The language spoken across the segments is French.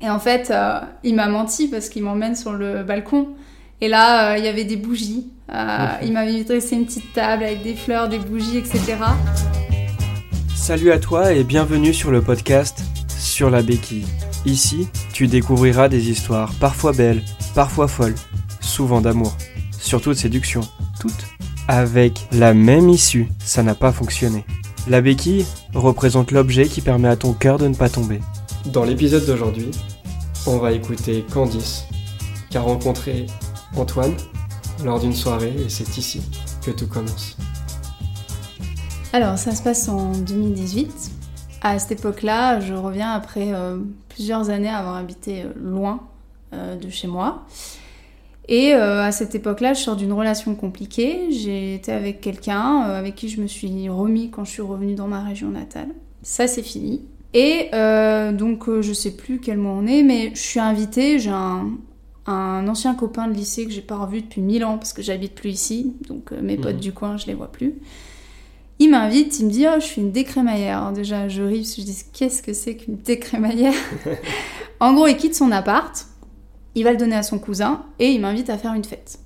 Et en fait, euh, il m'a menti parce qu'il m'emmène sur le balcon. Et là, euh, il y avait des bougies. Euh, il m'avait dressé une petite table avec des fleurs, des bougies, etc. Salut à toi et bienvenue sur le podcast Sur la béquille. Ici, tu découvriras des histoires parfois belles, parfois folles, souvent d'amour, surtout de séduction, toutes avec la même issue, ça n'a pas fonctionné. La béquille représente l'objet qui permet à ton cœur de ne pas tomber. Dans l'épisode d'aujourd'hui, on va écouter Candice, qui a rencontré Antoine lors d'une soirée et c'est ici que tout commence. Alors, ça se passe en 2018. À cette époque-là, je reviens après euh, plusieurs années avoir habité euh, loin euh, de chez moi. Et à cette époque-là, je sors d'une relation compliquée. J'ai été avec quelqu'un avec qui je me suis remis quand je suis revenue dans ma région natale. Ça, c'est fini. Et euh, donc, euh, je sais plus quel mois on est, mais je suis invitée. J'ai un, un ancien copain de lycée que j'ai pas revu depuis mille ans parce que j'habite plus ici. Donc, euh, mes potes Mhm. du coin, je les vois plus. Il m'invite, il me dit Oh, je suis une décrémaillère. Alors, déjà, je ris je dis Qu'est-ce que c'est qu'une décrémaillère En gros, il quitte son appart, il va le donner à son cousin et il m'invite à faire une fête.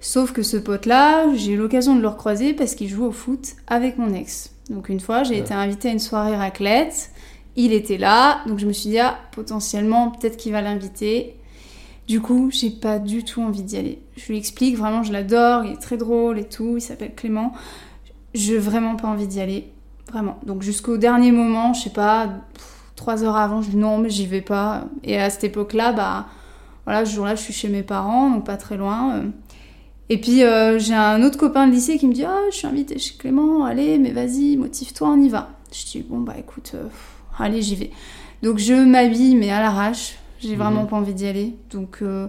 Sauf que ce pote-là, j'ai eu l'occasion de le recroiser parce qu'il joue au foot avec mon ex. Donc une fois, j'ai Ouais. été invitée à une soirée raclette. Il était là, donc je me suis dit, ah, potentiellement, peut-être qu'il va l'inviter. Du coup, j'ai pas du tout envie d'y aller. Je lui explique, vraiment, je l'adore, il est très drôle et tout, il s'appelle Clément. J'ai vraiment pas envie d'y aller. Vraiment. Donc jusqu'au dernier moment, je sais pas, pff, trois heures avant, je dis non, mais j'y vais pas. Et à cette époque-là, bah, voilà, ce jour-là, je suis chez mes parents, donc pas très loin. Et puis euh, j'ai un autre copain de lycée qui me dit Ah, je suis invitée chez Clément, allez, mais vas-y, motive-toi, on y va. Je dis Bon, bah écoute, euh, allez, j'y vais. Donc je m'habille, mais à l'arrache. J'ai vraiment Mhm. pas envie d'y aller. Donc euh,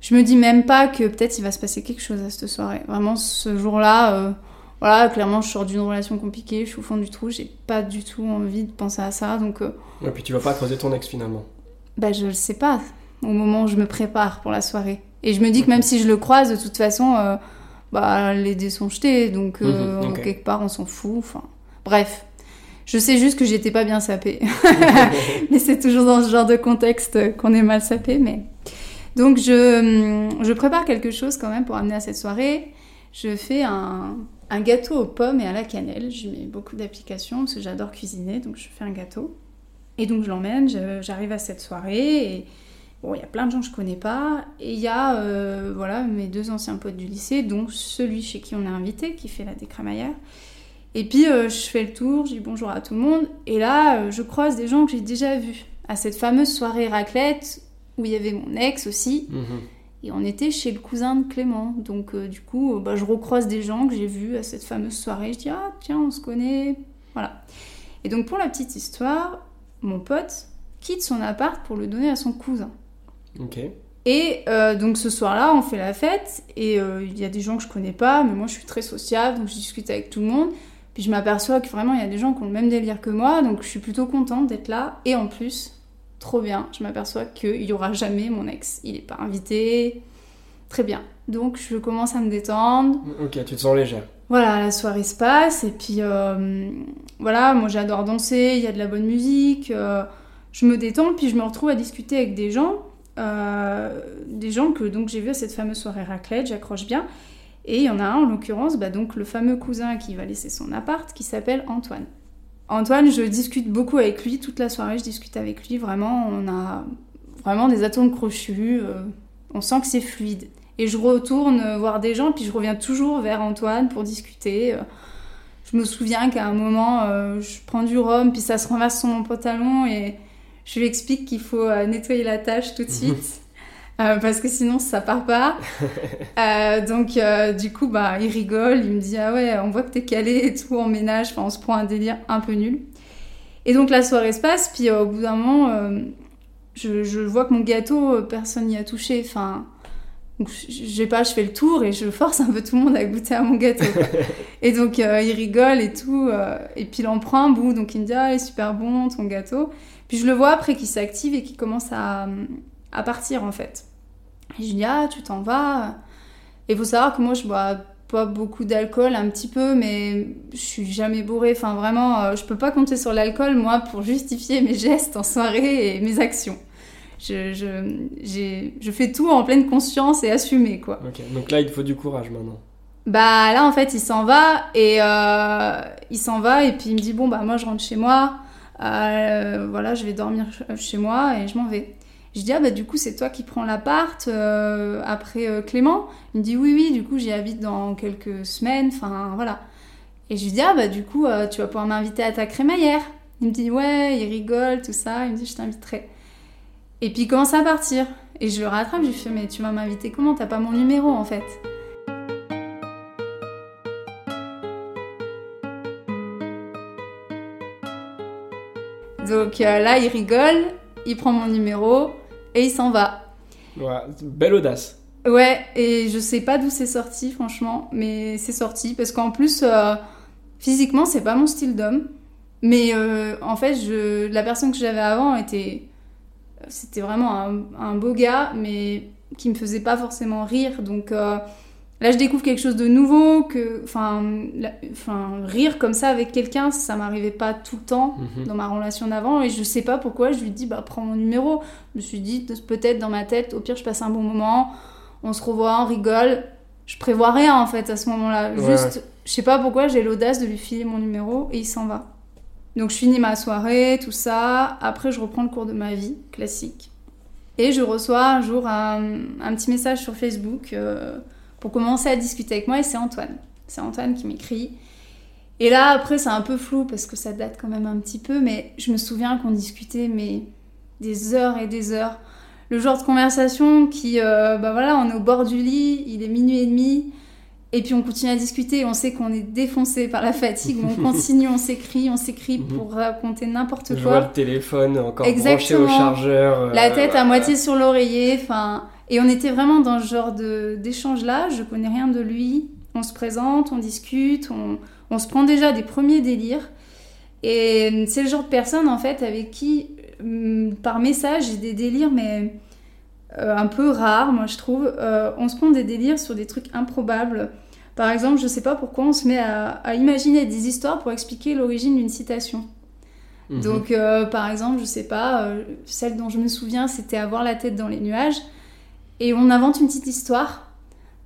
je me dis même pas que peut-être il va se passer quelque chose à cette soirée. Vraiment, ce jour-là, euh, voilà, clairement, je sors d'une relation compliquée, je suis au fond du trou, j'ai pas du tout envie de penser à ça. Donc Et puis tu vas pas creuser ton ex finalement. bah, je le sais pas au moment où je me prépare pour la soirée. Et je me dis que même si je le croise, de toute façon, euh, bah, les dés sont jetés, donc euh, Mhm, quelque part on s'en fout. Enfin, bref. Je sais juste que j'étais pas bien sapée. mais c'est toujours dans ce genre de contexte qu'on est mal sapé. Mais... Donc je, je prépare quelque chose quand même pour amener à cette soirée. Je fais un, un gâteau aux pommes et à la cannelle. Je mets beaucoup d'applications parce que j'adore cuisiner, donc je fais un gâteau. Et donc je l'emmène, j'arrive à cette soirée et bon, il y a plein de gens que je connais pas. Et il y a euh, voilà, mes deux anciens potes du lycée, dont celui chez qui on est invité, qui fait la décrémaillère. Et puis euh, je fais le tour, je dis bonjour à tout le monde. Et là, euh, je croise des gens que j'ai déjà vus à cette fameuse soirée raclette où il y avait mon ex aussi. Mhm. Et on était chez le cousin de Clément. Donc, du coup, bah, je recroise des gens que j'ai vus à cette fameuse soirée. Je dis, ah, tiens, on se connaît. Voilà. Et donc, pour la petite histoire, mon pote quitte son appart pour le donner à son cousin. Et euh, donc, ce soir-là, on fait la fête. Et euh, il y a des gens que je connais pas, mais moi, je suis très sociable, donc je discute avec tout le monde. Puis, je m'aperçois que vraiment, il y a des gens qui ont le même délire que moi. Donc, je suis plutôt contente d'être là. Et en plus, trop bien, je m'aperçois qu'il y aura jamais mon ex. Il n'est pas invité. Très bien. Donc je commence à me détendre. Ok, tu te sens légère. Voilà, la soirée se passe. Et puis euh, voilà, moi j'adore danser, il y a de la bonne musique. je me détends, puis je me retrouve à discuter avec des gens. Euh, des gens que donc j'ai vu à cette fameuse soirée raclette, j'accroche bien. Et il y en a un en l'occurrence, bah, donc le fameux cousin qui va laisser son appart, qui s'appelle Antoine. Antoine, je discute beaucoup avec lui, toute la soirée je discute avec lui, vraiment, on a vraiment des atomes crochus, euh, on sent que c'est fluide. Et je retourne voir des gens, puis je reviens toujours vers Antoine pour discuter. euh. Je me souviens qu'à un moment, je prends du rhum, puis ça se renverse sur mon pantalon, et je lui explique qu'il faut euh, nettoyer la tâche tout de suite. euh, parce que sinon ça part pas. Euh, donc euh, du coup bah il rigole, il me dit ah ouais on voit que t'es calé et tout en ménage, enfin on se prend un délire un peu nul. Et donc la soirée se passe, puis au bout d'un moment je, je vois que mon gâteau personne n'y a touché, enfin donc je je sais pas, je fais le tour et je force un peu tout le monde à goûter à mon gâteau. et donc euh, il rigole et tout, euh, et puis il en prend un bout, donc il me dit ah il est super bon ton gâteau. Puis je le vois après qu'il s'active et qu'il commence à, à partir en fait. Et je lui dis ah tu t'en vas. Et faut savoir que moi je bois pas beaucoup d'alcool, un petit peu, mais je suis jamais bourrée. Enfin vraiment, euh, je peux pas compter sur l'alcool moi pour justifier mes gestes en soirée et mes actions. Je, je, je, fais tout en pleine conscience et assumé, quoi. Donc là, il faut du courage maintenant. Bah là, en fait, il s'en va et euh, il s'en va et puis il me dit bon bah moi je rentre chez moi, euh, voilà, je vais dormir chez moi et je m'en vais. Je dis ah bah du coup c'est toi qui prends l'appart euh, après Clément? Il me dit oui oui, du coup j'y habite dans quelques semaines, enfin voilà. Et je lui dis ah bah du coup tu vas pouvoir m'inviter à ta crémaillère. Il me dit ouais, il rigole tout ça, il me dit je t'inviterai. Et puis il commence à partir et je le rattrape, je lui fais mais tu vas m'inviter comment? T'as pas mon numéro en fait. Donc euh, là, il rigole, il prend mon numéro et il s'en va. Ouais, belle audace. Ouais, et je sais pas d'où c'est sorti, franchement, mais c'est sorti parce qu'en plus, euh, physiquement, c'est pas mon style d'homme. Mais euh, en fait, je, la personne que j'avais avant était. C'était vraiment un, un, beau gars, mais qui me faisait pas forcément rire. Donc Là, je découvre quelque chose de nouveau, que, enfin, enfin rire comme ça avec quelqu'un, ça m'arrivait pas tout le temps mhm. dans ma relation d'avant, et je sais pas pourquoi, je lui dis, bah, prends mon numéro. Je me suis dit, peut-être dans ma tête, au pire, je passe un bon moment, on se revoit, on rigole. Je prévois rien, en fait, à ce moment-là. Juste, je sais pas pourquoi, j'ai l'audace de lui filer mon numéro, et il s'en va. Donc, je finis ma soirée, tout ça. Après, je reprends le cours de ma vie, classique. Et je reçois un jour un, petit message sur Facebook. Euh, pour commencer à discuter avec moi et c'est Antoine. C'est Antoine qui m'écrit. Et là, après, c'est un peu flou parce que ça date quand même un petit peu, mais je me souviens qu'on discutait mais des heures et des heures. Le genre de conversation qui, euh, bah voilà, on est au bord du lit, il est minuit et demi, et puis on continue à discuter, on sait qu'on est défoncé par la fatigue, on continue, on s'écrit, on s'écrit mhm. pour raconter n'importe quoi. Je vois le téléphone encore branché au chargeur. Euh, la tête à moitié sur l'oreiller, enfin... Et on était vraiment dans ce genre d'échange-là. Je connais rien de lui. On se présente, on discute, on, on se prend déjà des premiers délires. Et c'est le genre de personne, en fait, avec qui, hum, par message, j'ai des délires, mais euh, un peu rares, moi, je trouve. Euh, on se prend des délires sur des trucs improbables. Par exemple, je sais pas pourquoi on se met à, à imaginer des histoires pour expliquer l'origine d'une citation. Mhm. Donc, euh, par exemple, je sais pas, celle dont je me souviens, c'était avoir la tête dans les nuages. Et on invente une petite histoire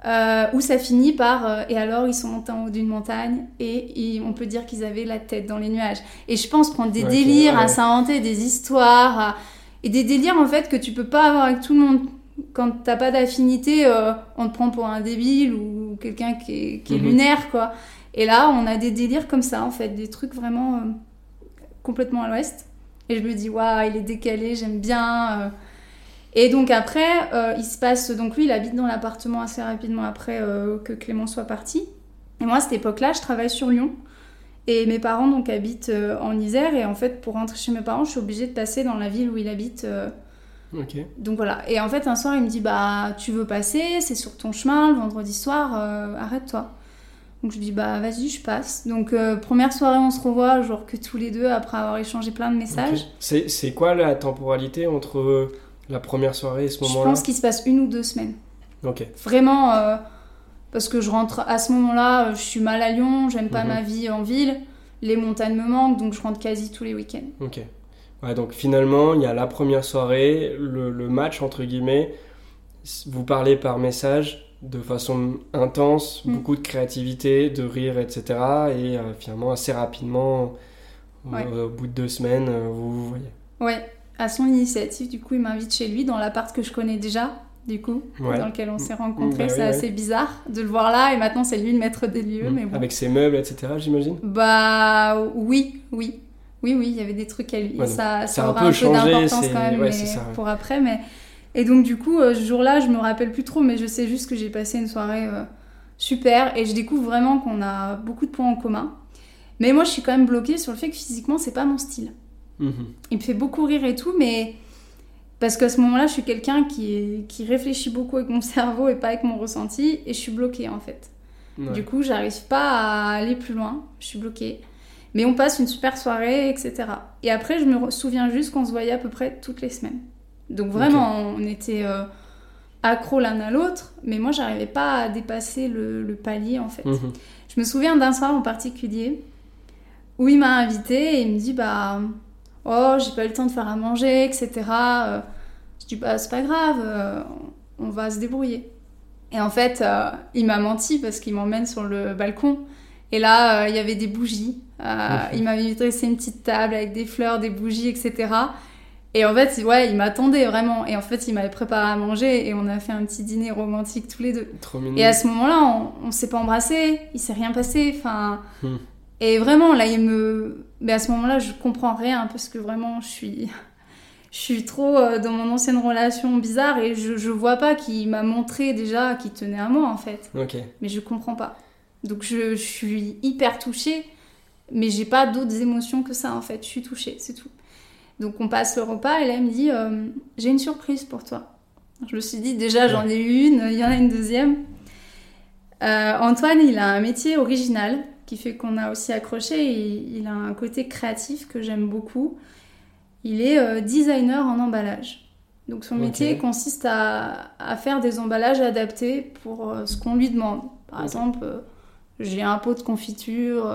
euh, où ça finit par euh, et alors ils sont montés en haut d'une montagne et, on peut dire qu'ils avaient la tête dans les nuages. Et je pense prendre des délires, à s'inventer des histoires et des délires en fait que tu peux pas avoir avec tout le monde. Quand t'as pas d'affinité, euh, on te prend pour un débile ou quelqu'un qui est, qui est mhm. lunaire quoi. Et là, on a des délires comme ça en fait, des trucs vraiment complètement à l'ouest. Et je me dis waouh, il est décalé, j'aime bien. Et donc après, euh, il se passe, donc lui, il habite dans l'appartement assez rapidement après euh, que Clément soit parti. Et moi, à cette époque-là, je travaille sur Lyon. Et mes parents donc habitent euh, en Isère. Et en fait, pour rentrer chez mes parents, je suis obligée de passer dans la ville où il habite. Ok. Donc voilà. Et en fait, un soir, il me dit Bah, tu veux passer? C'est sur ton chemin le vendredi soir. Arrête-toi. Donc je dis Bah, vas-y, je passe. Donc première soirée, on se revoit, genre que tous les deux, après avoir échangé plein de messages. C'est quoi la temporalité entre la première soirée, ce moment-là? Je pense qu'il se passe une ou deux semaines. Ok. Vraiment, euh, parce que je rentre à ce moment-là, euh, je suis mal à Lyon, j'aime pas mhm. ma vie en ville, les montagnes me manquent, donc je rentre quasi tous les week-ends. Ok. Ouais, donc finalement, il y a la première soirée, le, match, entre guillemets, vous parlez par message de façon intense, mm. beaucoup de créativité, de rire, etc. Et euh, finalement, assez rapidement, au bout de deux semaines, vous vous voyez. Ouais, à son initiative, du coup, il m'invite chez lui dans l'appart que je connais déjà, du coup, dans lequel on s'est rencontrés. Bah c'est assez bizarre de le voir là, et maintenant c'est lui le maître des lieux. Mm. Mais bon. Avec ses meubles, etc., j'imagine Bah oui, oui. Oui, oui, il y avait des trucs à lui. ça, ça aura un peu, d'importance quand même pour après. Mais... Et donc, du coup, euh, ce jour-là, je me rappelle plus trop, mais je sais juste que j'ai passé une soirée euh, super et je découvre vraiment qu'on a beaucoup de points en commun. Mais moi, je suis quand même bloquée sur le fait que physiquement, c'est pas mon style. Mhm. Il me fait beaucoup rire et tout, mais parce qu'à ce moment-là, je suis quelqu'un qui, qui réfléchit beaucoup avec mon cerveau et pas avec mon ressenti, et je suis bloquée en fait. Du coup, j'arrive pas à aller plus loin, je suis bloquée. Mais on passe une super soirée, etc. Et après, je me souviens juste qu'on se voyait à peu près toutes les semaines. Donc vraiment, on était euh, accros l'un à l'autre, mais moi, j'arrivais pas à dépasser le, palier en fait. Mhm. Je me souviens d'un soir en particulier où il m'a invité et il me dit bah oh, j'ai pas eu le temps de faire à manger, etc. Euh, Je dis bah c'est pas grave, euh, on va se débrouiller. Et en fait, euh, il m'a menti parce qu'il m'emmène sur le balcon. Et là, il y avait des bougies. Il m'avait dressé une petite table avec des fleurs, des bougies, etc. Et en fait, ouais, il m'attendait vraiment. Et en fait, il m'avait préparé à manger et on a fait un petit dîner romantique tous les deux. Trop mignon. Et à ce moment-là, on, on s'est pas embrassé, il s'est rien passé. Enfin, hmm. et vraiment, là, il me. Mais à ce moment-là, je comprends rien parce que vraiment, je suis. Je suis trop euh, dans mon ancienne relation bizarre et je, je vois pas qu'il m'a montré déjà qu'il tenait à moi en fait. Ok. Mais je comprends pas. Donc je, je suis hyper touchée, mais j'ai pas d'autres émotions que ça en fait. Je suis touchée, c'est tout. Donc on passe le repas et là elle me dit euh, j'ai une surprise pour toi. Je me suis dit déjà j'en ai une, il y en a une deuxième. Euh, Antoine il a un métier original qui fait qu'on a aussi accroché. il a un côté créatif que j'aime beaucoup. Il est euh, designer en emballage. Donc son métier consiste à, faire des emballages adaptés pour ce qu'on lui demande. Par exemple, j'ai un pot de confiture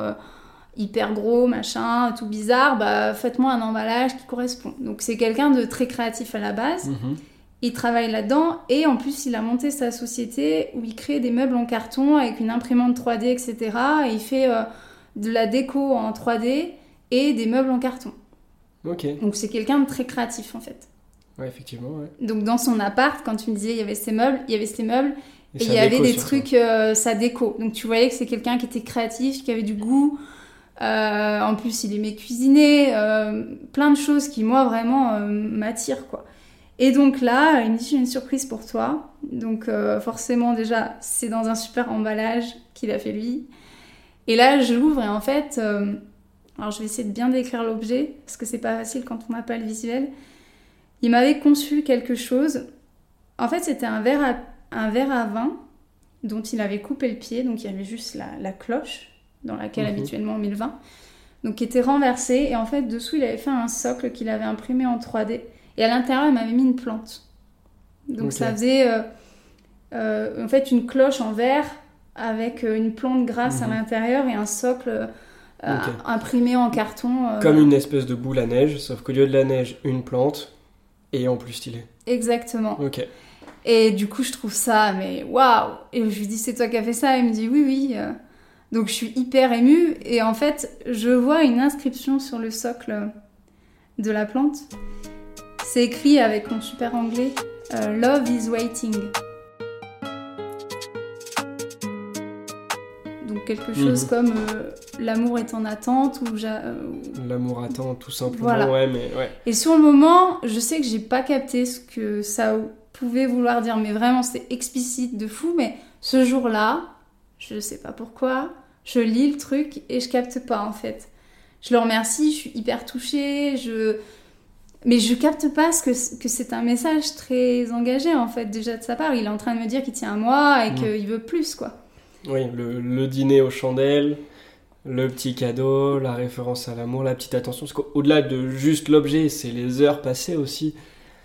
hyper gros, machin, tout bizarre, bah faites-moi un emballage qui correspond. Donc c'est quelqu'un de très créatif à la base. Mhm. Il travaille là-dedans et en plus il a monté sa société où il crée des meubles en carton avec une imprimante 3D, etc. Et il fait euh, de la déco en 3D et des meubles en carton. Ok. Donc c'est quelqu'un de très créatif en fait. Ouais, effectivement. Ouais. Donc dans son appart, quand tu me disais il y avait ces meubles, il y avait ces meubles et, il y avait des trucs, euh, sa déco. Donc tu voyais que c'est quelqu'un qui était créatif, qui avait du goût. Euh, en plus, il aimait cuisiner, euh, plein de choses qui, moi, vraiment m'attirent, quoi. Et donc là, il me dit, j'ai une surprise pour toi. Donc forcément, déjà, c'est dans un super emballage qu'il a fait lui. Et là, je l'ouvre et en fait, alors je vais essayer de bien décrire l'objet, parce que c'est pas facile quand on n'a pas le visuel. Il m'avait conçu quelque chose. En fait, c'était un verre, à, un verre à vin dont il avait coupé le pied, donc il y avait juste la, la cloche dans laquelle mhm. habituellement on met le vin, donc qui était renversé. Et en fait, dessous, il avait fait un socle qu'il avait imprimé en 3D. Et à l'intérieur, il m'avait mis une plante. Donc ça faisait euh, euh, en fait une cloche en verre avec euh, une plante grasse à mhm. l'intérieur et un socle imprimé en carton. Comme une espèce de boule à neige, sauf qu'au lieu de la neige, une plante et en plus stylé. Exactement. Ok. Et du coup, je trouve ça, mais waouh Et je lui dis, c'est toi qui as fait ça? Il me dit, oui, oui. Donc je suis hyper émue et en fait je vois une inscription sur le socle de la plante. C'est écrit avec mon super anglais euh, Love is waiting. Donc quelque chose mhm. comme euh, l'amour est en attente ou euh, l'amour attend tout simplement ouais mais ouais. Et sur le moment, je sais que j'ai pas capté ce que ça pouvait vouloir dire mais vraiment c'était explicite de fou mais ce jour-là, je sais pas pourquoi. Je lis le truc et je capte pas en fait. Je le remercie, je suis hyper touchée, je... mais je capte pas ce que, que c'est un message très engagé en fait déjà de sa part. Il est en train de me dire qu'il tient à moi et qu'il veut plus quoi. Oui, le, le, dîner aux chandelles, le petit cadeau, la référence à l'amour, la petite attention. Parce qu'au-delà de juste l'objet, c'est les heures passées aussi.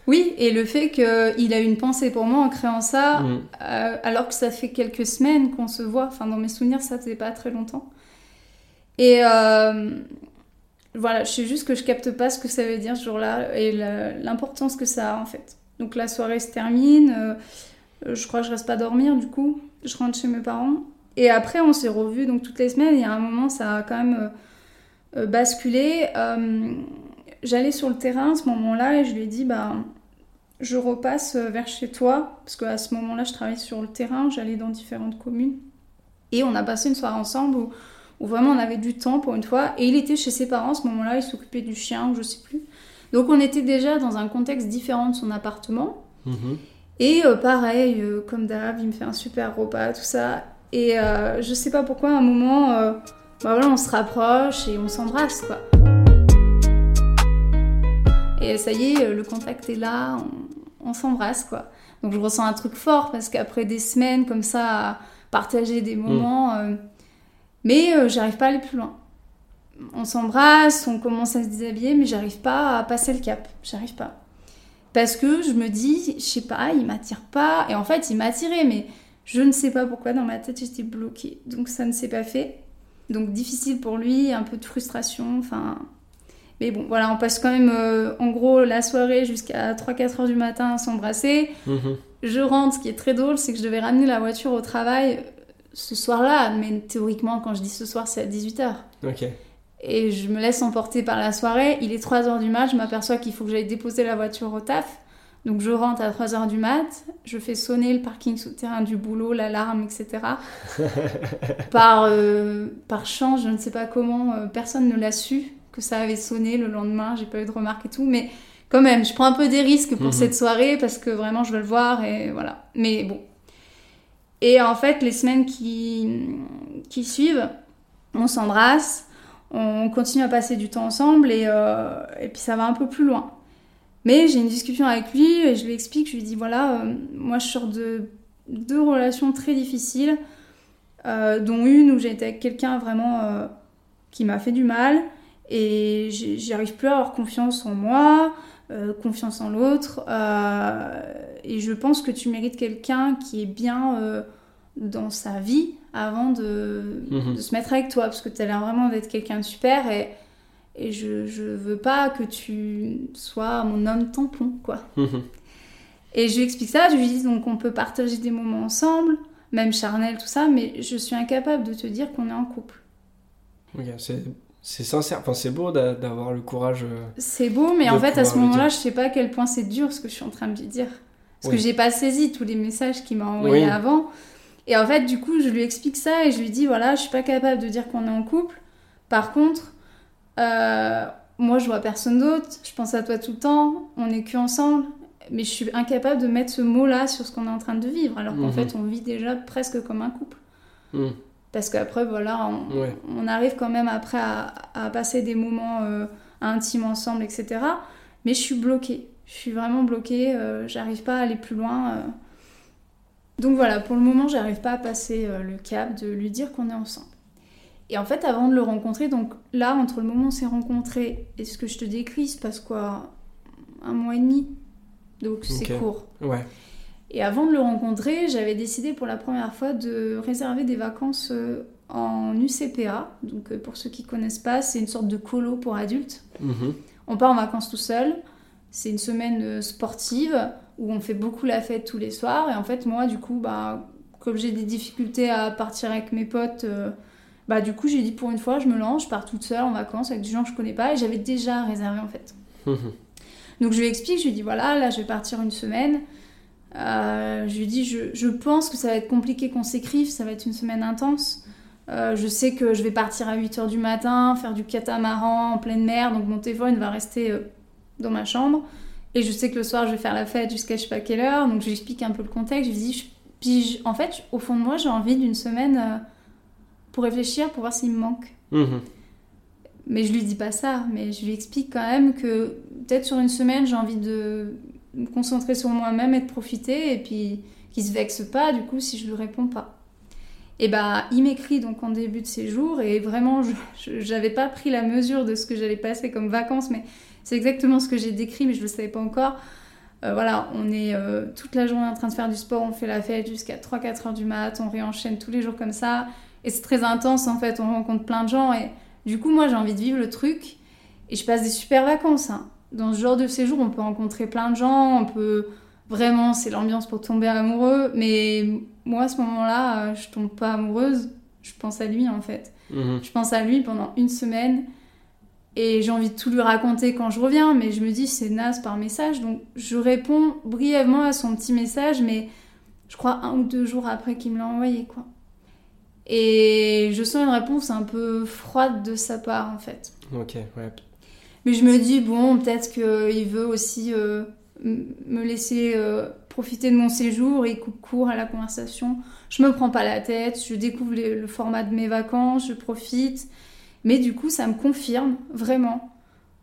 Oui, et le fait qu'il a une pensée pour moi en créant ça, mm. euh, alors que ça fait quelques semaines qu'on se voit, enfin dans mes souvenirs ça faisait pas très longtemps. Et euh, voilà, je sais juste que je capte pas ce que ça veut dire ce jour-là et l'importance que ça a en fait. Donc la soirée se termine, euh, je crois que je reste pas dormir du coup, je rentre chez mes parents. Et après on s'est revus donc toutes les semaines et à un moment ça a quand même basculé j'allais sur le terrain à ce moment-là et je lui ai dit bah je repasse vers chez toi parce qu'à ce moment-là je travaillais sur le terrain, j'allais dans différentes communes et on a passé une soirée ensemble où, vraiment on avait du temps pour une fois et il était chez ses parents à ce moment-là, il s'occupait du chien ou je sais plus. Donc on était déjà dans un contexte différent de son appartement. Mhm. Et euh, pareil, euh, comme d'hab, il me fait un super repas, tout ça. Et euh, je sais pas pourquoi, à un moment, bah voilà, on se rapproche et on s'embrasse, quoi. Et ça y est, le contact est là, on, s'embrasse quoi. Donc je ressens un truc fort parce qu'après des semaines comme ça à partager des moments, mm. Mais euh, j'arrive pas à aller plus loin. On s'embrasse, on commence à se déshabiller, mais j'arrive pas à passer le cap. J'arrive pas. Parce que je me dis, je sais pas, il m'attire pas. Et en fait, il m'a attiré, mais je ne sais pas pourquoi dans ma tête j'étais bloquée. Donc ça ne s'est pas fait. Donc difficile pour lui, un peu de frustration. Enfin, Mais bon, voilà, on passe quand même euh, en gros la soirée jusqu'à 3-4 heures du matin à s'embrasser. Mhm. Je rentre, ce qui est très drôle, c'est que je devais ramener la voiture au travail ce soir-là, mais théoriquement, quand je dis ce soir, c'est à 18h. Ok. Et je me laisse emporter par la soirée. Il est 3h du mat, je m'aperçois qu'il faut que j'aille déposer la voiture au taf. Donc je rentre à 3h du mat, je fais sonner le parking souterrain du boulot, l'alarme, etc. par, euh, par chance, je ne sais pas comment, euh, personne ne l'a su que ça avait sonné le lendemain, j'ai pas eu de remarques et tout, mais quand même, je prends un peu des risques pour Mhm. cette soirée parce que vraiment je veux le voir et voilà. Mais bon. Et en fait, les semaines qui, qui suivent, on s'embrasse, on continue à passer du temps ensemble et, euh, et puis ça va un peu plus loin. Mais j'ai une discussion avec lui et je lui explique, je lui dis voilà, euh, moi je sors de deux relations très difficiles, euh, dont une où j'ai été avec quelqu'un vraiment qui m'a fait du mal et j'arrive plus à avoir confiance en moi, euh, confiance en l'autre. euh, et je pense que tu mérites quelqu'un qui est bien euh, dans sa vie avant de, Mhm. de se mettre avec toi, parce que tu as l'air vraiment d'être quelqu'un de super et, et je, je veux pas que tu sois mon homme tampon, quoi. Mhm. Et je lui explique ça, je lui dis donc on peut partager des moments ensemble, même charnel, tout ça, mais je suis incapable de te dire qu'on est en couple. C'est sincère, enfin c'est beau d'a- d'avoir le courage. euh, C'est beau, mais en fait, à ce moment-là, je sais pas à quel point c'est dur ce que je suis en train de lui dire. Parce Oui. que j'ai pas saisi tous les messages qu'il m'a envoyés Oui. avant. Et en fait, du coup, je lui explique ça et je lui dis voilà, je suis pas capable de dire qu'on est en couple. Par contre, euh, moi, je vois personne d'autre. Je pense à toi tout le temps. On est que ensemble. Mais je suis incapable de mettre ce mot-là sur ce qu'on est en train de vivre. Alors qu'en Mhm. fait, on vit déjà presque comme un couple. mhm. Parce qu'après, voilà, on, Ouais. on arrive quand même après à, à passer des moments euh, intimes ensemble, etc. Mais je suis bloquée. Je suis vraiment bloquée. euh, j'arrive pas à aller plus loin. euh. Donc voilà, pour le moment, j'arrive pas à passer euh, le cap de lui dire qu'on est ensemble. Et en fait, avant de le rencontrer, donc là, entre le moment où on s'est rencontrés et ce que je te décris, il se passe quoi? Un mois et demi? Donc c'est court. Ouais. Et avant de le rencontrer, j'avais décidé pour la première fois de réserver des vacances euh, en UCPA. Donc euh, pour ceux qui connaissent pas, c'est une sorte de colo pour adultes. Mhm. On part en vacances tout seul. C'est une semaine euh, sportive où on fait beaucoup la fête tous les soirs. Et en fait, moi, du coup, bah, comme j'ai des difficultés à partir avec mes potes, euh, bah, du coup, j'ai dit pour une fois, je me lance, je pars toute seule en vacances avec des gens que je connais pas. Et j'avais déjà réservé en fait. Mhm. Donc je lui explique, je lui dis voilà, là je vais partir une semaine. Euh, je lui dis je, je pense que ça va être compliqué qu'on s'écrive, ça va être une semaine intense. Euh, je sais que je vais partir à 8h du matin, faire du catamaran en pleine mer, donc mon téléphone va rester euh, dans ma chambre. Et je sais que le soir je vais faire la fête jusqu'à je sais pas quelle heure, donc je lui explique un peu le contexte. Je lui dis, je- puis je- en fait, au fond de moi, j'ai envie d'une semaine pour réfléchir, pour voir s'il me manque. Mhm. Mais je lui dis pas ça, mais je lui explique quand même que peut-être sur une semaine, j'ai envie de me concentrer sur moi-même et de profiter, et puis qu'il se vexe pas du coup si je lui réponds pas. Et bah, il m'écrit donc en début de séjour, et vraiment, je- j'avais pas pris la mesure de ce que j'allais passer comme vacances, mais c'est exactement ce que j'ai décrit, mais je le savais pas encore. Euh, voilà, on est euh, toute la journée en train de faire du sport, on fait la fête jusqu'à 3-4 heures du mat, on réenchaîne tous les jours comme ça, et c'est très intense en fait, on rencontre plein de gens, et du coup, moi, j'ai envie de vivre le truc et je passe des super vacances. hein. Dans ce genre de séjour, on peut rencontrer plein de gens, on peut vraiment, c'est l'ambiance pour tomber amoureux. Mais moi, à ce moment-là, euh, je tombe pas amoureuse. Je pense à lui en fait. Mhm. Je pense à lui pendant une semaine et j'ai envie de tout lui raconter quand je reviens. Mais je me dis, c'est naze par message. Donc je réponds brièvement à son petit message, mais je crois un ou deux jours après qu'il me l'a envoyé quoi. Et je sens une réponse un peu froide de sa part en fait. Ok, ouais. Mais je me dis, bon, peut-être qu'il veut aussi euh, me laisser euh, profiter de mon séjour et il coupe court à la conversation. Je me prends pas la tête, je découvre le format de mes vacances, je profite. Mais du coup, ça me confirme vraiment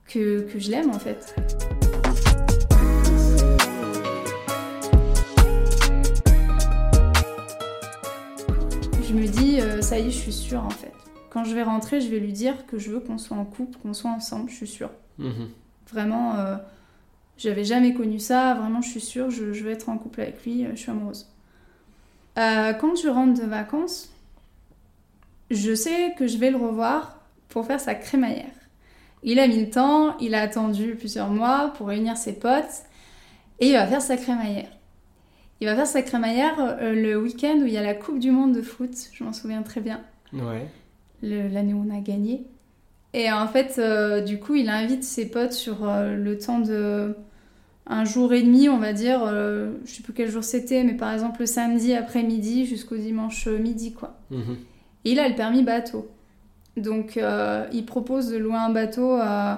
que, je l'aime en fait. Je me dis, euh, ça y est, je suis sûre en fait. Quand je vais rentrer, je vais lui dire que je veux qu'on soit en couple, qu'on soit ensemble, je suis sûre. Mhm. Vraiment, euh, j'avais jamais connu ça. Vraiment, je suis sûre, je, je vais être en couple avec lui, euh, je suis amoureuse. Euh, quand je rentre de vacances, je sais que je vais le revoir pour faire sa crémaillère. Il a mis le temps, il a attendu plusieurs mois pour réunir ses potes et il va faire sa crémaillère. Il va faire sa crémaillère euh, le week-end où il y a la Coupe du Monde de foot, je m'en souviens très bien. Ouais. L'année où on a gagné. Et en fait, euh, du coup, il invite ses potes sur euh, le temps de un jour et demi, on va dire. euh, je sais plus quel jour c'était, mais par exemple le samedi après-midi jusqu'au dimanche midi, quoi. Mhm. Et il a le permis bateau. Donc, euh, il propose de louer un bateau euh,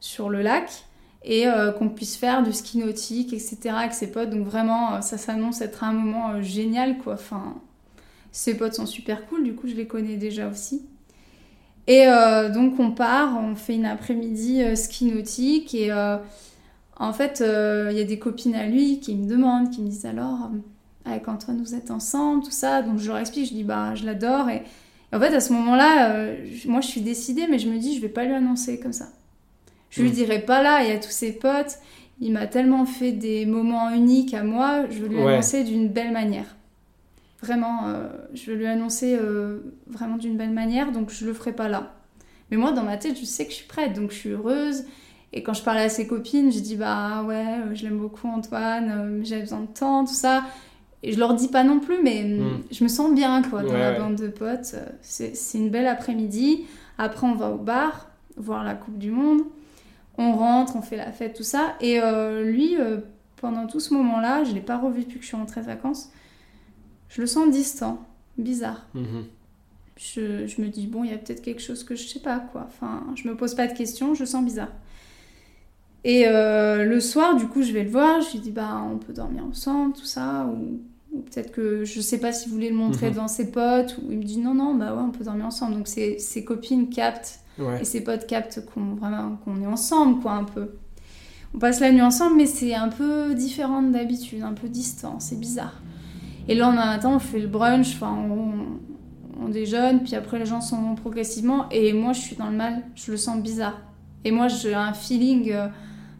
sur le lac et euh, qu'on puisse faire du ski nautique, etc. avec ses potes. Donc, vraiment, euh, ça s'annonce être un moment euh, génial, quoi. Enfin, ses potes sont super cool, du coup, je les connais déjà aussi. Et euh, donc, on part, on fait une après-midi euh, ski nautique et euh, en fait, il y a des copines à lui qui me demandent, qui me disent alors, avec Antoine, vous êtes ensemble, tout ça. Donc, je leur explique, je dis, bah, je l'adore et en fait, à ce moment-là, moi, je suis décidée, mais je me dis, je vais pas lui annoncer comme ça. Je lui Mm. dirai pas là, il y a tous ses potes. Il m'a tellement fait des moments uniques à moi, je veux lui Ouais. annoncer d'une belle manière. Vraiment, euh, je lui annoncer euh, vraiment d'une belle manière, donc je le ferai pas là. Mais moi, dans ma tête, je sais que je suis prête, donc je suis heureuse. Et quand je parlais à ses copines, je dis bah ouais, euh, je l'aime beaucoup Antoine, euh, j'avais besoin de temps, tout ça. Et je leur dis pas non plus, mais Mm. hum, je me sens bien quoi dans Ouais, la ouais. bande de potes. Euh, C'est c'est une belle après-midi. Après, on va au bar voir la Coupe du Monde. On rentre, on fait la fête, tout ça. Et euh, lui, euh, pendant tout ce moment-là, je l'ai pas revu depuis que je suis rentrée de vacances. Je le sens distant, bizarre. Mhm. Je, je me dis, bon, il y a peut-être quelque chose que je sais pas, quoi. Enfin, je me pose pas de questions, je le sens bizarre. Et euh, le soir, du coup, je vais le voir, je lui dis, bah, on peut dormir ensemble, tout ça, ou, ou peut-être que je sais pas s'il voulait le montrer Mhm. devant ses potes, ou il me dit, non, non, bah ouais, on peut dormir ensemble. Donc ses, ses copines captent, Ouais. et ses potes captent qu'on qu'on est ensemble, quoi, un peu. On passe la nuit ensemble, mais c'est un peu différent d'habitude, un peu distant, c'est bizarre. Et le lendemain matin, on fait le brunch, enfin, on, on déjeune, puis après les gens s'en vont progressivement, et moi je suis dans le mal, je le sens bizarre. Et moi j'ai un feeling euh,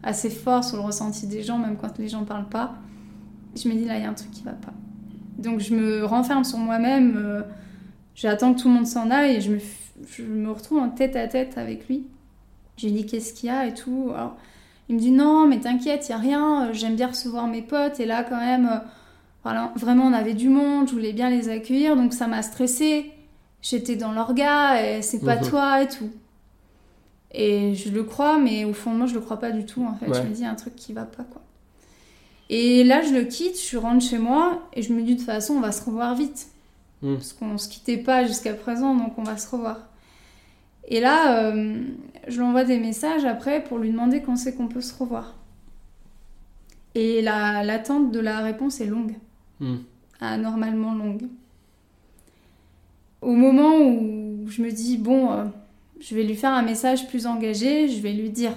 assez fort sur le ressenti des gens, même quand les gens parlent pas. Je me dis là, il y a un truc qui va pas. Donc je me renferme sur moi-même, euh, j'attends que tout le monde s'en aille, et je me, retrouve en tête à tête avec lui. Je lui dis qu'est-ce qu'il y a et tout. Il me dit non, mais t'inquiète, il a rien, euh, j'aime bien recevoir mes potes, et là quand même. Voilà, vraiment, on avait du monde, je voulais bien les accueillir, donc ça m'a stressée. J'étais dans l'orga, et c'est pas Mhm. toi et tout. Et je le crois, mais au fond de moi, je le crois pas du tout, en fait. Ouais. Je me dis, il y a un truc qui va pas, quoi. Et là, je le quitte, je rentre chez moi, et je me dis, de toute façon, on va se revoir vite. Mhm. Parce qu'on se quittait pas jusqu'à présent, donc on va se revoir. Et là, euh, je lui envoie des messages après pour lui demander quand c'est qu'on peut se revoir. Et la- l'attente de la réponse est longue Anormalement longue. Au moment où je me dis, bon, euh, je vais lui faire un message plus engagé, je vais lui dire.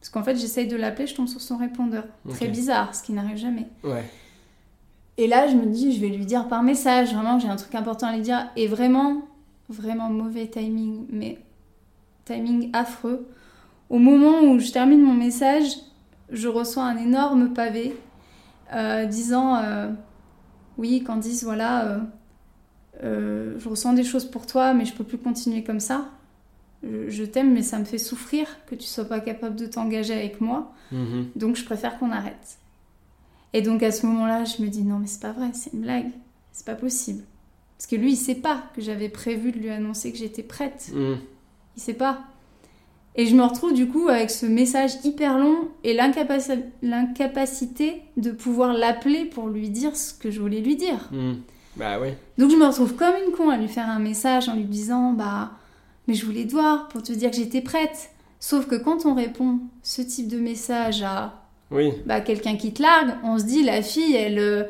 Parce qu'en fait, j'essaye de l'appeler, je tombe sur son répondeur. Très bizarre, ce qui n'arrive jamais. Ouais. Et là, je me dis, je vais lui dire par message, vraiment, j'ai un truc important à lui dire. Et vraiment, vraiment mauvais timing, mais timing affreux. Au moment où je termine mon message, je reçois un énorme pavé disant euh, Oui, Candice, voilà, euh, euh, je ressens des choses pour toi, mais je peux plus continuer comme ça. Je, je t'aime, mais ça me fait souffrir que tu sois pas capable de t'engager avec moi. Mhm. Donc je préfère qu'on arrête. Et donc à ce moment-là, je me dis non mais c'est pas vrai, c'est une blague. C'est pas possible. Parce que lui, il sait pas que j'avais prévu de lui annoncer que j'étais prête. Mhm. Il sait pas. Et je me retrouve du coup avec ce message hyper long et l'incapaci- l'incapacité de pouvoir l'appeler pour lui dire ce que je voulais lui dire. Mhm. Bah oui. Donc je me retrouve comme une con à lui faire un message en lui disant bah mais je voulais te voir pour te dire que j'étais prête. Sauf que quand on répond ce type de message à Oui. bah, quelqu'un qui te largue, on se dit la fille, elle euh,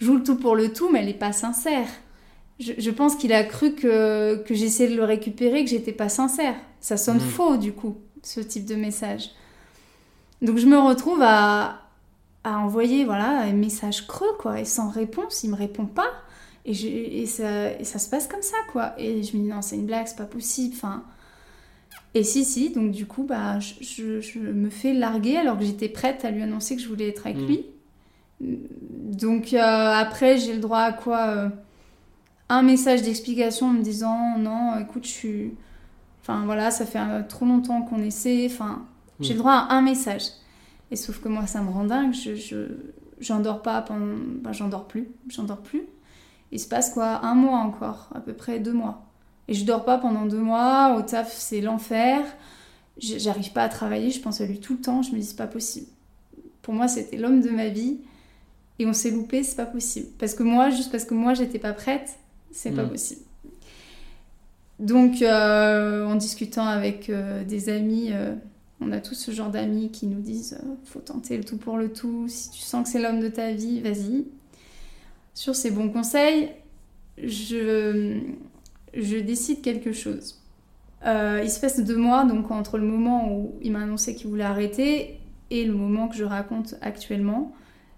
joue le tout pour le tout, mais elle n'est pas sincère. Je, je pense qu'il a cru que, que j'essayais de le récupérer, que j'étais pas sincère. Ça sonne Mhm. faux, du coup, ce type de message. Donc je me retrouve à, à envoyer voilà, un message creux, quoi, et sans réponse, il me répond pas. Et, je- et, ça, et ça se passe comme ça, quoi. Et je me dis, non, c'est une blague, c'est pas possible. Enfin, et si, si, donc du coup, bah, je, je- je me fais larguer alors que j'étais prête à lui annoncer que je voulais être avec Mm. lui. Donc euh, après, j'ai le droit à quoi euh, Un message d'explication en me disant non, écoute, je suis. Enfin voilà, ça fait euh, trop longtemps qu'on essaie. Enfin, j'ai le droit à un message. Et sauf que moi, ça me rend dingue. Je, je j'endors pas pendant. ben, j'endors plus. J'endors plus. Il se passe quoi? Un mois encore, à peu près deux mois. Et je dors pas pendant deux mois. Au taf, c'est l'enfer. J'arrive pas à travailler. Je pense à lui tout le temps. Je me dis, c'est pas possible. Pour moi, c'était l'homme de ma vie. Et on s'est loupé, c'est pas possible. Parce que moi, juste parce que moi, j'étais pas prête, c'est pas Mm. possible. Donc, euh, en discutant avec euh, des amis, euh, on a tous ce genre d'amis qui nous disent faut tenter le tout pour le tout. Si tu sens que c'est l'homme de ta vie, vas-y. Sur ces bons conseils, je, je décide quelque chose. Il se passe deux mois, donc entre le moment où il m'a annoncé qu'il voulait arrêter et le moment que je raconte actuellement.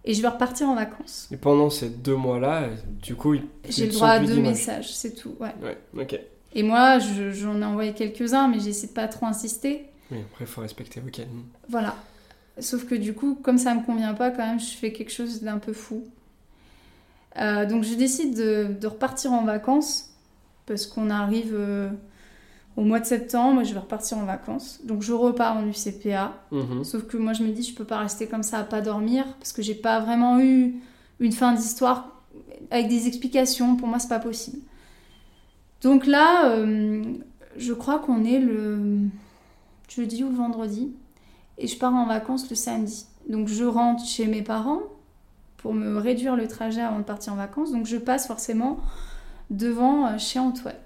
Et je vais repartir en vacances. Et pendant ces deux mois-là, du coup, J'ai le droit à deux messages, c'est tout. Ouais. Ouais, ok. Et moi, je- j'en ai envoyé quelques-uns, mais j'essaie de pas trop insister. Oui, après, il faut respecter, ok. Voilà. Sauf que du coup, comme ça me convient pas, quand même, je fais quelque chose d'un peu fou. Euh, donc je décide de, de repartir en vacances parce qu'on arrive euh, au mois de septembre je vais repartir en vacances. Donc je repars en UCPA. Mhm. Sauf que moi je me dis je peux pas rester comme ça à pas dormir parce que j'ai pas vraiment eu une fin d'histoire avec des explications. Pour moi c'est pas possible. Donc là, euh, je crois qu'on est le jeudi ou le vendredi et je pars en vacances le samedi. Donc je rentre chez mes parents pour me réduire le trajet avant de partir en vacances. Donc je passe forcément devant euh, chez Antoine.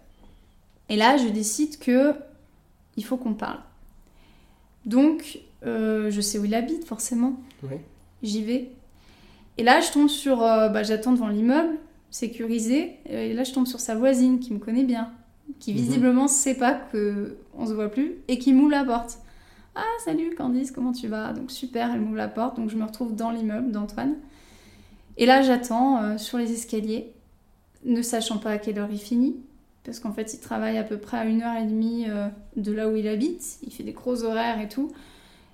Et là, je décide que il faut qu'on parle. Donc, euh, je sais où il habite, forcément. Oui. J'y vais. Et là, je tombe sur. euh, bah, J'attends devant l'immeuble, sécurisé. Et là, je tombe sur sa voisine qui me connaît bien, qui Mhm. visiblement sait pas que on se voit plus et qui m'ouvre la porte. Ah, salut Candice, comment tu vas? Donc, super, elle m'ouvre la porte. Donc, je me retrouve dans l'immeuble d'Antoine. Et là, j'attends euh, sur les escaliers, ne sachant pas à quelle heure il finit. Parce qu'en fait, il travaille à peu près à une heure et demie euh, de là où il habite. Il fait des gros horaires et tout.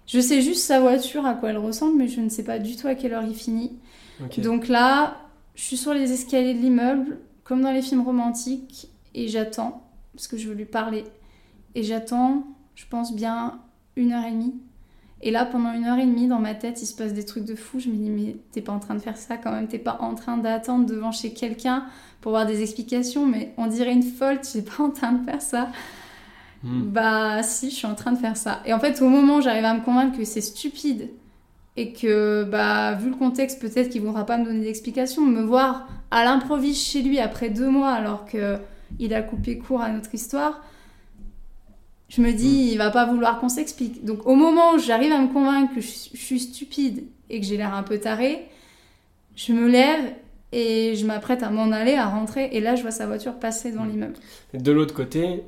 Je sais juste sa voiture, à quoi elle ressemble, mais je ne sais pas du tout à quelle heure il finit. Donc là, je suis sur les escaliers de l'immeuble, comme dans les films romantiques, et j'attends, parce que je veux lui parler. Et j'attends, je pense bien, une heure et demie. Et là, pendant une heure et demie, dans ma tête, il se passe des trucs de fou. Je me dis, mais t'es pas en train de faire ça quand même, t'es pas en train d'attendre devant chez quelqu'un pour avoir des explications, mais on dirait une folle, tu es pas en train de faire ça. Mm. Bah si, je suis en train de faire ça. Et en fait, au moment où j'arrive à me convaincre que c'est stupide et que, bah, vu le contexte, peut-être qu'il voudra pas me donner d'explication, me voir à l'improviste chez lui après deux mois alors que il a coupé court à notre histoire, je me dis, il va pas vouloir qu'on s'explique. Donc au moment où j'arrive à me convaincre que je, suis- je suis stupide et que j'ai l'air un peu tarée, je me lève et je m'apprête à m'en aller, à rentrer, et là je vois sa voiture passer devant l'immeuble. Et de l'autre côté,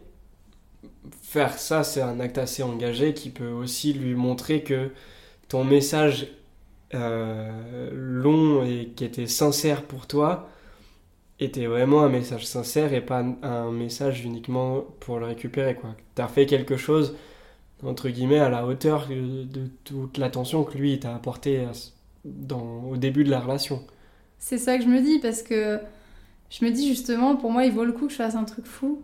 faire ça, c'est un acte assez engagé qui peut aussi lui montrer que ton message euh, long et qui était sincère pour toi était vraiment un message sincère et pas un, message uniquement pour le récupérer. quoi. Tu as fait quelque chose, entre guillemets, à la hauteur de, de toute l'attention que lui t'a apporté dans, au début de la relation. C'est ça que je me dis parce que je me dis justement, pour moi, il vaut le coup que je fasse un truc fou.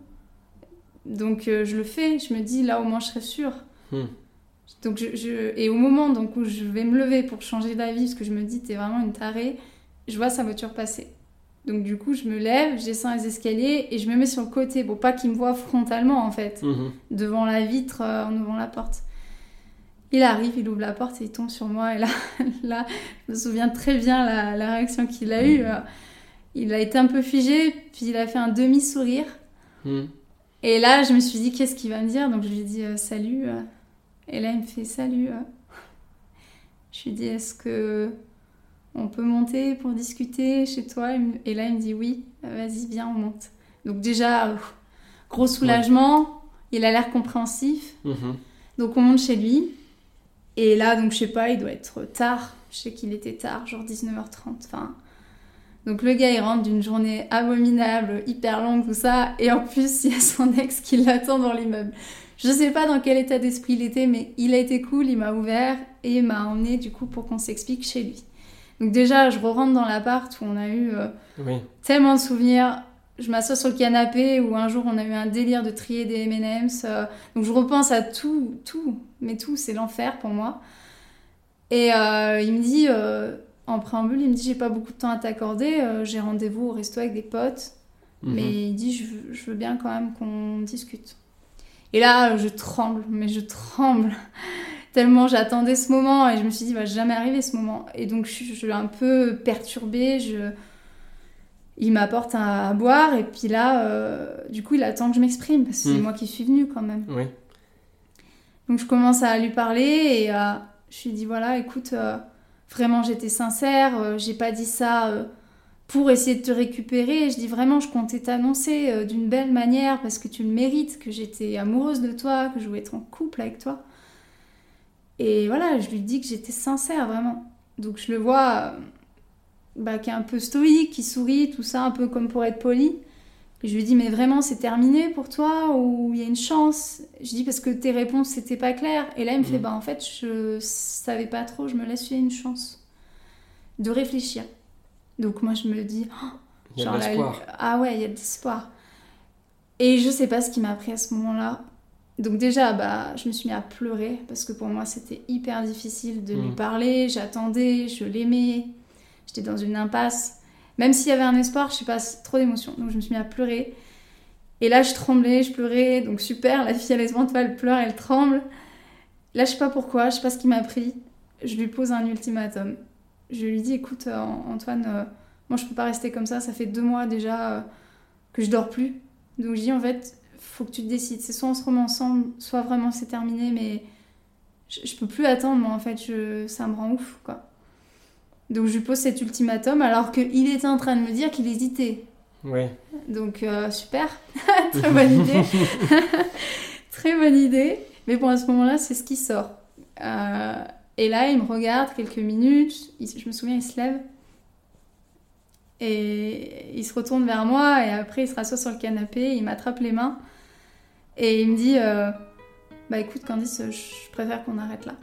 Donc euh, je le fais, je me dis là au moins je serai sûre. Hmm. Donc je, je- Et au moment donc, où je vais me lever pour changer d'avis, parce que je me dis t'es vraiment une tarée, je vois sa voiture passer. Donc du coup je me lève, je descends les escaliers et je me mets sur le côté pour pas qu'il me voit frontalement en fait Mhm. devant la vitre euh, en ouvrant la porte. Il arrive, il ouvre la porte et il tombe sur moi. Et là, là je me souviens très bien la, la réaction qu'il a eue. Euh, Il a été un peu figé, puis il a fait un demi-sourire. Hmm. Et là, je me suis dit, qu'est-ce qu'il va me dire? Donc je lui ai dit, euh, salut. euh. Et là, il me fait, salut. Je lui dis, est-ce que on peut monter pour discuter chez toi Et là, il me dit, oui, vas-y, viens, on monte. Donc déjà, gros soulagement. Il a l'air compréhensif. Mhm. Donc on monte chez lui. Et là, donc je sais pas, il doit être tard. Je sais qu'il était tard, genre 19h30. Enfin. Donc le gars il rentre d'une journée abominable, hyper longue, tout ça. Et en plus, il y a son ex qui l'attend dans l'immeuble. Je sais pas dans quel état d'esprit il était, mais il a été cool, il m'a ouvert et il m'a emmené du coup pour qu'on s'explique chez lui. Donc déjà, je re-rentre dans l'appart où on a eu euh, Oui. tellement de souvenirs. je m'assois sur le canapé où un jour on a eu un délire de trier des M&M's. euh, donc je repense à tout, tout, mais tout, c'est l'enfer pour moi. Et euh, il me dit, en préambule, il me dit j'ai pas beaucoup de temps à t'accorder, j'ai rendez-vous au resto avec des potes, Mhm. mais il dit je veux, je veux bien quand même qu'on discute. Et là, je tremble, mais je tremble tellement j'attendais ce moment et je me suis dit va jamais arriver ce moment. Et donc je suis, je suis un peu perturbée, je il m'apporte à, à boire et puis là, euh, du coup, il attend que je m'exprime parce que c'est Mm. moi qui suis venue quand même. Oui. Donc je commence à lui parler et euh, je lui dis voilà, écoute, euh, vraiment j'étais sincère, euh, j'ai pas dit ça pour essayer de te récupérer. Je dis vraiment, je comptais t'annoncer d'une belle manière parce que tu le mérites, que j'étais amoureuse de toi, que je voulais être en couple avec toi. Et voilà, je lui dis que j'étais sincère vraiment. Donc je le vois, euh, bah, qui est un peu stoïque, qui sourit, tout ça, un peu comme pour être poli. Je lui dis, mais vraiment, c'est terminé pour toi ou il y a une chance? Je dis, parce que tes réponses, c'était pas clair. Et là, il me fait, Mhm. bah en fait, je savais pas trop, je me laisse une chance de réfléchir. Donc moi, je me dis, oh, Il y a genre là, ah ouais, il y a de l'espoir. Et je sais pas ce qui m'a pris à ce moment-là. Donc déjà, bah, je me suis mis à pleurer parce que pour moi, c'était hyper difficile de lui Mhm. parler. J'attendais, je l'aimais. J'étais dans une impasse. Même s'il y avait un espoir, je sais pas, trop d'émotions. Donc je me suis mis à pleurer. Et là, je tremblais, je pleurais. Donc super, la fille, elle est devant toi, elle pleure, elle tremble. Là, je sais pas pourquoi, je sais pas ce qui m'a pris. Je lui pose un ultimatum. Je lui dis, écoute, euh, Antoine, euh, moi, je peux pas rester comme ça. Ça fait deux mois déjà euh, que je dors plus. Donc je dis, en fait, faut que tu te décides. C'est soit on se remet ensemble, soit vraiment c'est terminé, mais je, je peux plus attendre, moi, en fait, je, ça me rend ouf, quoi. Donc je lui pose cet ultimatum alors qu'il était en train de me dire qu'il hésitait. Oui. Donc euh, super, très bonne idée. très bonne idée. Mais bon, à ce moment-là, c'est ce qui sort. Euh, et là, il me regarde quelques minutes. Il- je me souviens, il se lève. Et il se retourne vers moi. Et après, il se rassoit sur le canapé. Il m'attrape les mains. Et il me dit euh, Bah écoute, Candice, je préfère qu'on arrête là.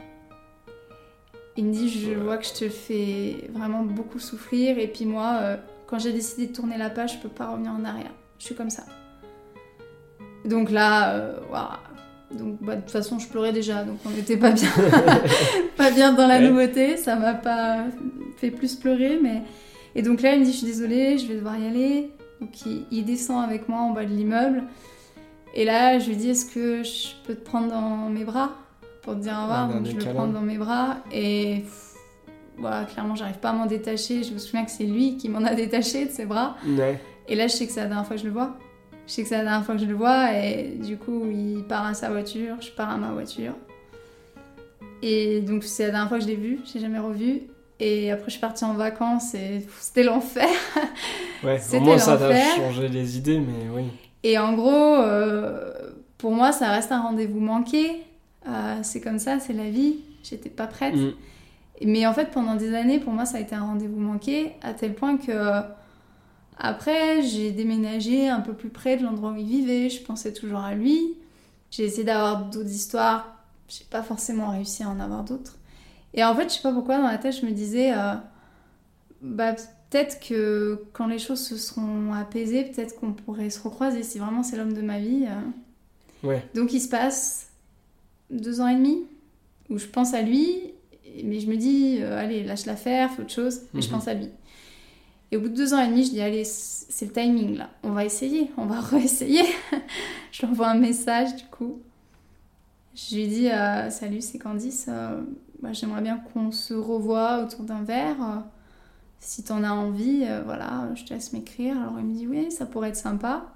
Il me dit Je vois que je te fais vraiment beaucoup souffrir. Et puis moi, euh, quand j'ai décidé de tourner la page, je peux pas revenir en arrière. Je suis comme ça. Donc là, euh. Donc bah, de toute façon, je pleurais déjà, donc on n'était pas bien, pas bien dans la Ouais. nouveauté. Ça m'a pas fait plus pleurer, mais et donc là, il me dit je suis désolée, je vais devoir y aller. Donc il, il descend avec moi en bas de l'immeuble. Et là, je lui dis est-ce que je peux te prendre dans mes bras pour te dire au revoir? Un Donc je le prends dans mes bras et pff, voilà, clairement, j'arrive pas à m'en détacher. Je me souviens que c'est lui qui m'en a détaché de ses bras. Ouais. Et là, je sais que c'est la dernière fois que je le vois. Je sais que c'est la dernière fois que je le vois et du coup, il part à sa voiture, je pars à ma voiture. Et donc, c'est la dernière fois que je l'ai vu, je l'ai jamais revu. Et après, je suis partie en vacances et c'était l'enfer. Ouais. Au moins, ça t'a changé les idées, mais oui. Et en gros, euh, pour moi, ça reste un rendez-vous manqué. Euh, c'est comme ça, c'est la vie. J'étais pas prête. Mm. Mais en fait, pendant des années, pour moi, ça a été un rendez-vous manqué, à tel point que euh, après, j'ai déménagé un peu plus près de l'endroit où il vivait. Je pensais toujours à lui. J'ai essayé d'avoir d'autres histoires. J'ai pas forcément réussi à en avoir d'autres. Et en fait, je sais pas pourquoi, dans la tête, je me disais, bah, peut-être que quand les choses se seront apaisées, peut-être qu'on pourrait se recroiser si vraiment c'est l'homme de ma vie. euh. Ouais. Donc il se passe deux ans et demi où je pense à lui, mais je me dis, euh, allez, lâche l'affaire, fais autre chose, mais je Mhm. pense à lui. Et au bout de deux ans et demi, je dis, allez, c'est le timing là, on va essayer, on va réessayer. je lui envoie un message du coup. Je lui dis, euh, salut, c'est Candice, euh, bah, j'aimerais bien qu'on se revoie autour d'un verre. Si t'en as envie, euh, voilà, je te laisse m'écrire. Alors il me dit, oui, ça pourrait être sympa.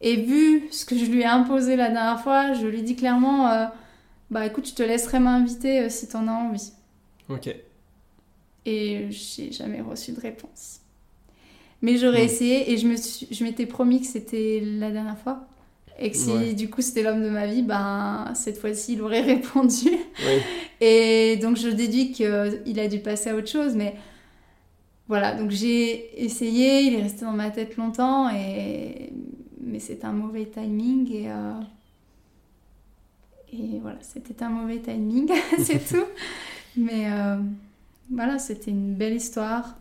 Et vu ce que je lui ai imposé la dernière fois, je lui dis clairement euh, Bah écoute, je te laisserai m'inviter euh, si t'en as envie. Ok. Et j'ai jamais reçu de réponse. Mais j'aurais Mm. essayé et je me suis- je m'étais promis que c'était la dernière fois. Et que si Ouais. du coup c'était l'homme de ma vie, ben cette fois-ci il aurait répondu. Oui. Et donc je déduis qu'il a dû passer à autre chose, mais voilà, donc j'ai essayé, il est resté dans ma tête longtemps, et... mais c'est un mauvais timing, et, euh, et voilà, c'était un mauvais timing, c'est tout. Mais euh, voilà, c'était une belle histoire.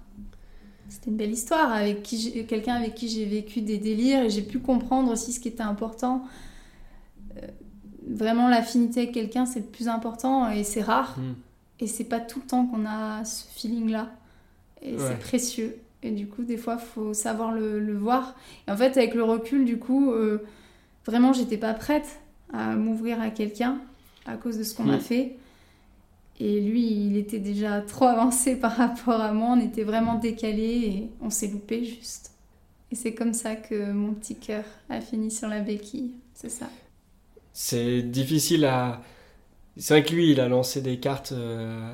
c'était une belle histoire avec qui quelqu'un avec qui j'ai vécu des délires et j'ai pu comprendre aussi ce qui était important. Euh, vraiment, l'affinité avec quelqu'un, c'est le plus important et c'est rare. Hmm. Et c'est pas tout le temps qu'on a ce feeling-là. Et Ouais. c'est précieux. Et du coup, des fois, faut savoir le, le voir. Et en fait, avec le recul, du coup, euh, vraiment, j'étais pas prête à m'ouvrir à quelqu'un à cause de ce qu'on Mm. a fait. Et lui, il était déjà trop avancé par rapport à moi. On était vraiment décalés et on s'est loupé juste. Et c'est comme ça que mon petit cœur a fini sur la béquille. C'est ça. C'est difficile à. C'est vrai que lui, il a lancé des cartes euh,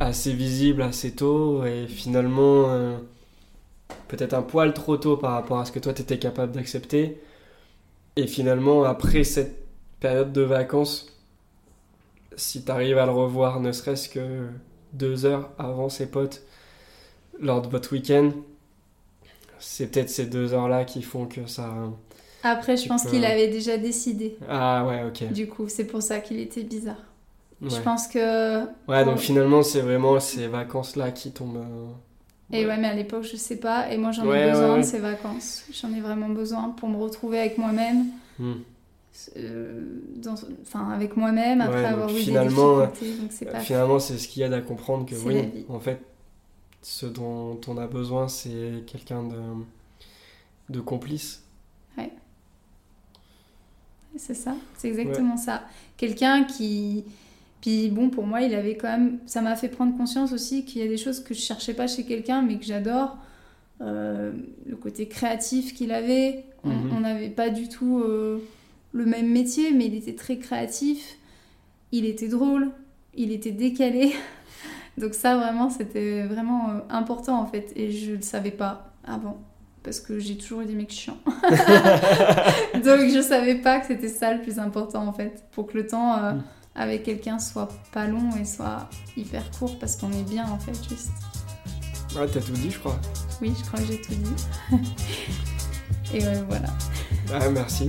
assez visibles assez tôt et finalement euh, peut-être un poil trop tôt par rapport à ce que toi t'étais capable d'accepter. Et finalement, après cette période de vacances, si t'arrives à le revoir ne serait-ce que deux heures avant ses potes lors de votre week-end, c'est peut-être ces deux heures-là qui font que ça. Après, je pense peux- qu'il avait déjà décidé. Ah ouais, ok. Du coup, c'est pour ça qu'il était bizarre. Je Ouais. pense que. Ouais, donc Ouais. finalement, c'est vraiment ces vacances-là qui tombent. euh, Et ouais, mais à l'époque, je sais pas. Et moi, j'en Ouais, ai ouais, besoin ouais. de ces vacances. J'en ai vraiment besoin pour me retrouver avec moi-même. hmm. euh, dans- Enfin, avec moi-même, après Ouais, avoir eu finalement, des difficultés. Donc, c'est pas. Finalement, c'est ce qui aide à comprendre que oui, en fait, ce dont on a besoin, c'est quelqu'un de, de complice. C'est ça, c'est exactement ça. Quelqu'un qui. Puis bon, pour moi, il avait quand même. Ça m'a fait prendre conscience aussi qu'il y a des choses que je cherchais pas chez quelqu'un, mais que j'adore. Euh, le côté créatif qu'il avait. On- Mhm. On n'avait pas du tout euh, le même métier, mais il était très créatif. Il était drôle. Il était décalé. Donc, ça, vraiment, c'était vraiment euh, important en fait. Et je le savais pas avant. Parce que j'ai toujours eu des mecs chiants. Donc je savais pas que c'était ça le plus important en fait, pour que le temps Mm. Avec quelqu'un soit pas long et soit hyper court parce qu'on est bien en fait juste. Ouais, t'as tout dit, je crois. Oui, je crois que j'ai tout dit. et euh, voilà. Ah, merci.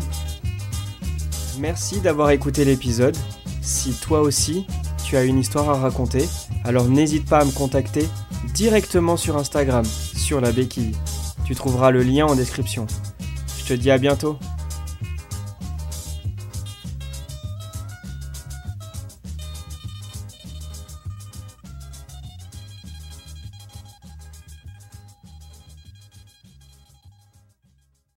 Merci d'avoir écouté l'épisode. Si toi aussi, tu as une histoire à raconter, alors n'hésite pas à me contacter directement sur Instagram, sur la béquille. Tu trouveras le lien en description. Je te dis à bientôt.